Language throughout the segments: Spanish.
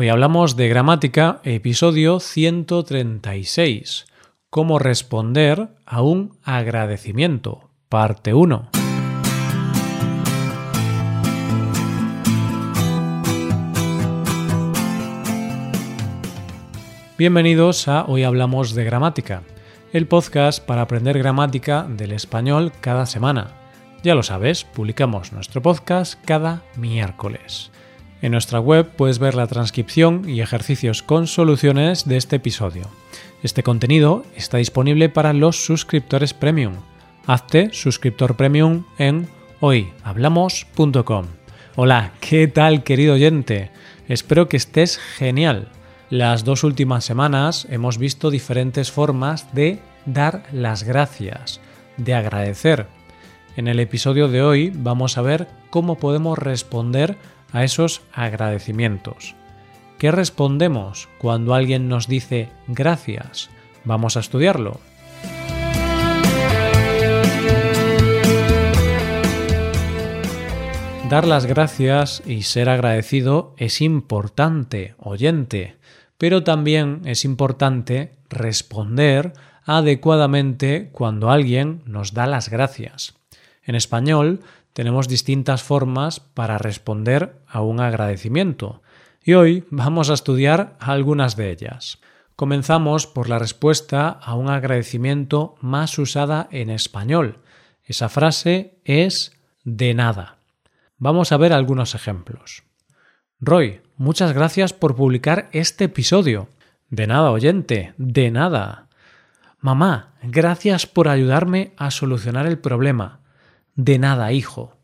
Hoy hablamos de gramática, episodio 136. Cómo responder a un agradecimiento, parte 1. Bienvenidos a Hoy Hablamos de Gramática, el podcast para aprender gramática del español cada semana. Ya lo sabes, publicamos nuestro podcast cada miércoles. En nuestra web puedes ver la transcripción y ejercicios con soluciones de este episodio. Este contenido está disponible para los suscriptores premium. Hazte suscriptor premium en hoyhablamos.com. Hola, ¿qué tal querido oyente? Espero que estés genial. Las dos últimas semanas hemos visto diferentes formas de dar las gracias, de agradecer. En el episodio de hoy vamos a ver cómo podemos responder a esos agradecimientos. ¿Qué respondemos cuando alguien nos dice gracias? Vamos a estudiarlo. Dar las gracias y ser agradecido es importante, oyente, pero también es importante responder adecuadamente cuando alguien nos da las gracias. En español tenemos distintas formas para responder a un agradecimiento y hoy vamos a estudiar algunas de ellas. Comenzamos por la respuesta a un agradecimiento más usada en español. Esa frase es de nada. Vamos a ver algunos ejemplos. Roy, muchas gracias por publicar este episodio. De nada, oyente, de nada. Mamá, gracias por ayudarme a solucionar el problema de nada, hijo.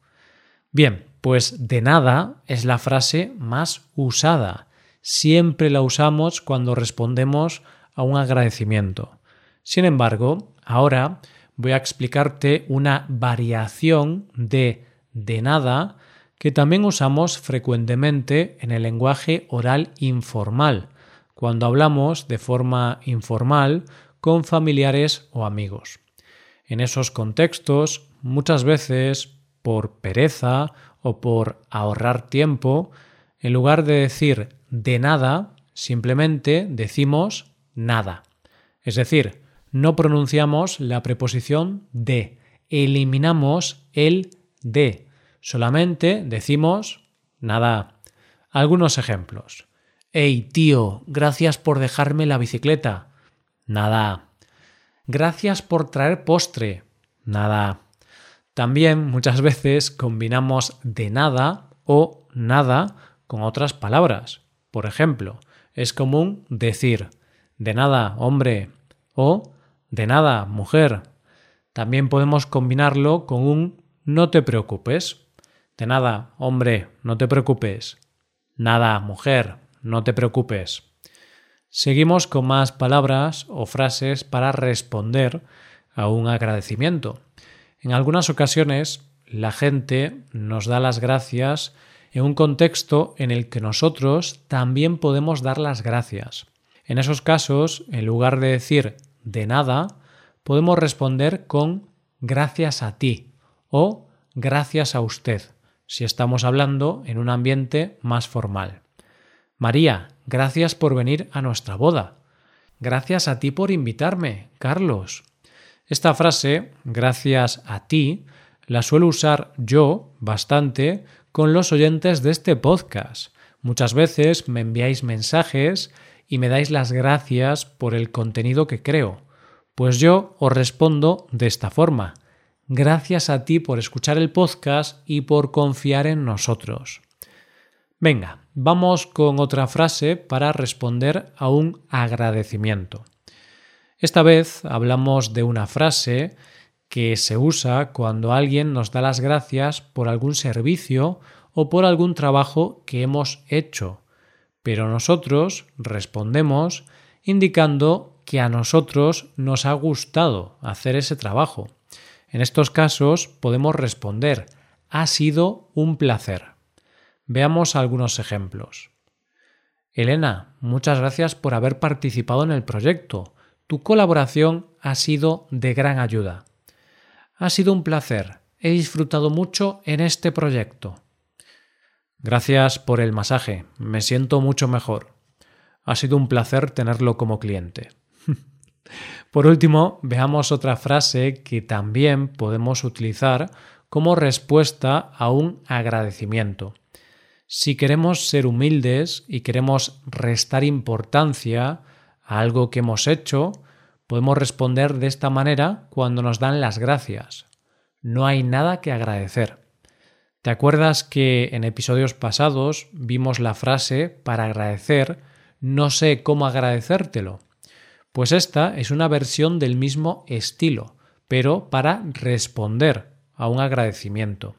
Bien, pues de nada es la frase más usada. Siempre la usamos cuando respondemos a un agradecimiento. Sin embargo, ahora voy a explicarte una variación de de nada que también usamos frecuentemente en el lenguaje oral informal, cuando hablamos de forma informal con familiares o amigos. En esos contextos muchas veces por pereza o por ahorrar tiempo, en lugar de decir de nada, simplemente decimos nada. Es decir, no pronunciamos la preposición de, eliminamos el de, solamente decimos nada. Algunos ejemplos. Hey, tío, gracias por dejarme la bicicleta. Nada. Gracias por traer postre. Nada. También muchas veces combinamos de nada o nada con otras palabras. Por ejemplo, es común decir de nada, hombre, o de nada, mujer. También podemos combinarlo con un no te preocupes. De nada, hombre, no te preocupes. Nada, mujer, no te preocupes. Seguimos con más palabras o frases para responder a un agradecimiento. En algunas ocasiones la gente nos da las gracias en un contexto en el que nosotros también podemos dar las gracias. En esos casos, en lugar de decir de nada, podemos responder con gracias a ti o gracias a usted, si estamos hablando en un ambiente más formal. María, gracias por venir a nuestra boda. Gracias a ti por invitarme, Carlos. Esta frase, gracias a ti, la suelo usar yo bastante con los oyentes de este podcast. Muchas veces me enviáis mensajes y me dais las gracias por el contenido que creo. Pues yo os respondo de esta forma. Gracias a ti por escuchar el podcast y por confiar en nosotros. Venga, vamos con otra frase para responder a un agradecimiento. Esta vez hablamos de una frase que se usa cuando alguien nos da las gracias por algún servicio o por algún trabajo que hemos hecho, pero nosotros respondemos indicando que a nosotros nos ha gustado hacer ese trabajo. En estos casos podemos responder ha sido un placer. Veamos algunos ejemplos. Elena, muchas gracias por haber participado en el proyecto. Tu colaboración ha sido de gran ayuda. Ha sido un placer. He disfrutado mucho en este proyecto. Gracias por el masaje, me siento mucho mejor. Ha sido un placer tenerlo como cliente. por último, veamos otra frase que también podemos utilizar como respuesta a un agradecimiento. Si queremos ser humildes y queremos restar importancia a algo que hemos hecho, podemos responder de esta manera cuando nos dan las gracias. No hay nada que agradecer. ¿Te acuerdas que en episodios pasados vimos la frase para agradecer no sé cómo agradecértelo? Pues esta es una versión del mismo estilo, pero para responder a un agradecimiento.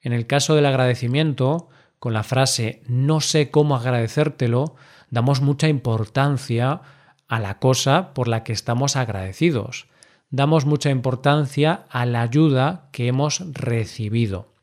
En el caso del agradecimiento, con la frase no sé cómo agradecértelo, damos mucha importancia a la cosa por la que estamos agradecidos. Damos mucha importancia a la ayuda que hemos recibido.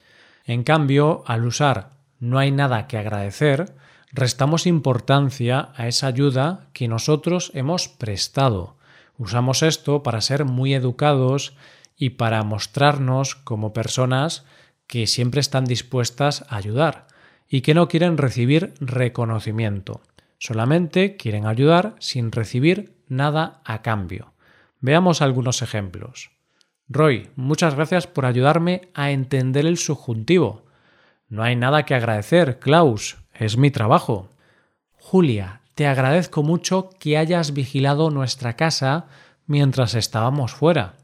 En cambio, al usar no hay nada que agradecer, restamos importancia a esa ayuda que nosotros hemos prestado. Usamos esto para ser muy educados y para mostrarnos como personas que siempre están dispuestas a ayudar y que no quieren recibir reconocimiento. Solamente quieren ayudar sin recibir nada a cambio. Veamos algunos ejemplos. Roy, muchas gracias por ayudarme a entender el subjuntivo. No hay nada que agradecer, Klaus, es mi trabajo. Julia, te agradezco mucho que hayas vigilado nuestra casa mientras estábamos fuera.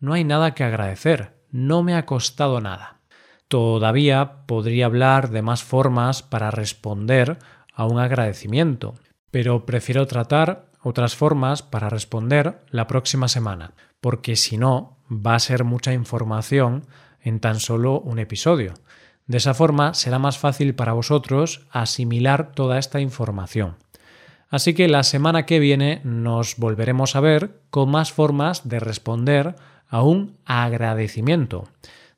No hay nada que agradecer, no me ha costado nada. Todavía podría hablar de más formas para responder a un agradecimiento, pero prefiero tratar otras formas para responder la próxima semana, porque si no, va a ser mucha información en tan solo un episodio. De esa forma será más fácil para vosotros asimilar toda esta información. Así que la semana que viene nos volveremos a ver con más formas de responder a un agradecimiento.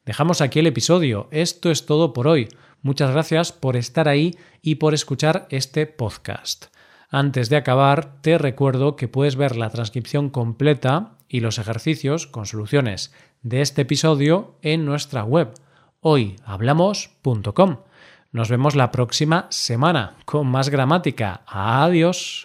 Dejamos aquí el episodio. Esto es todo por hoy. Muchas gracias por estar ahí y por escuchar este podcast. Antes de acabar, te recuerdo que puedes ver la transcripción completa y los ejercicios con soluciones de este episodio en nuestra web hoyhablamos.com. Nos vemos la próxima semana con más gramática. Adiós.